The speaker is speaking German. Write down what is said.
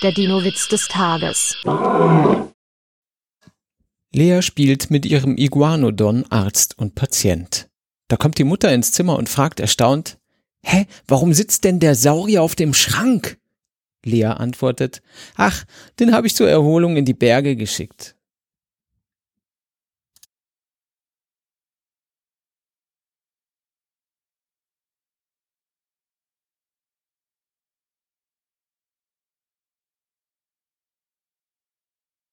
Der Dino-Witz des Tages. Lea spielt mit ihrem Iguanodon Arzt und Patient. Da kommt die Mutter ins Zimmer und fragt erstaunt, Hä, warum sitzt denn der Saurier auf dem Schrank? Lea antwortet, Ach, den habe ich zur Erholung in die Berge geschickt.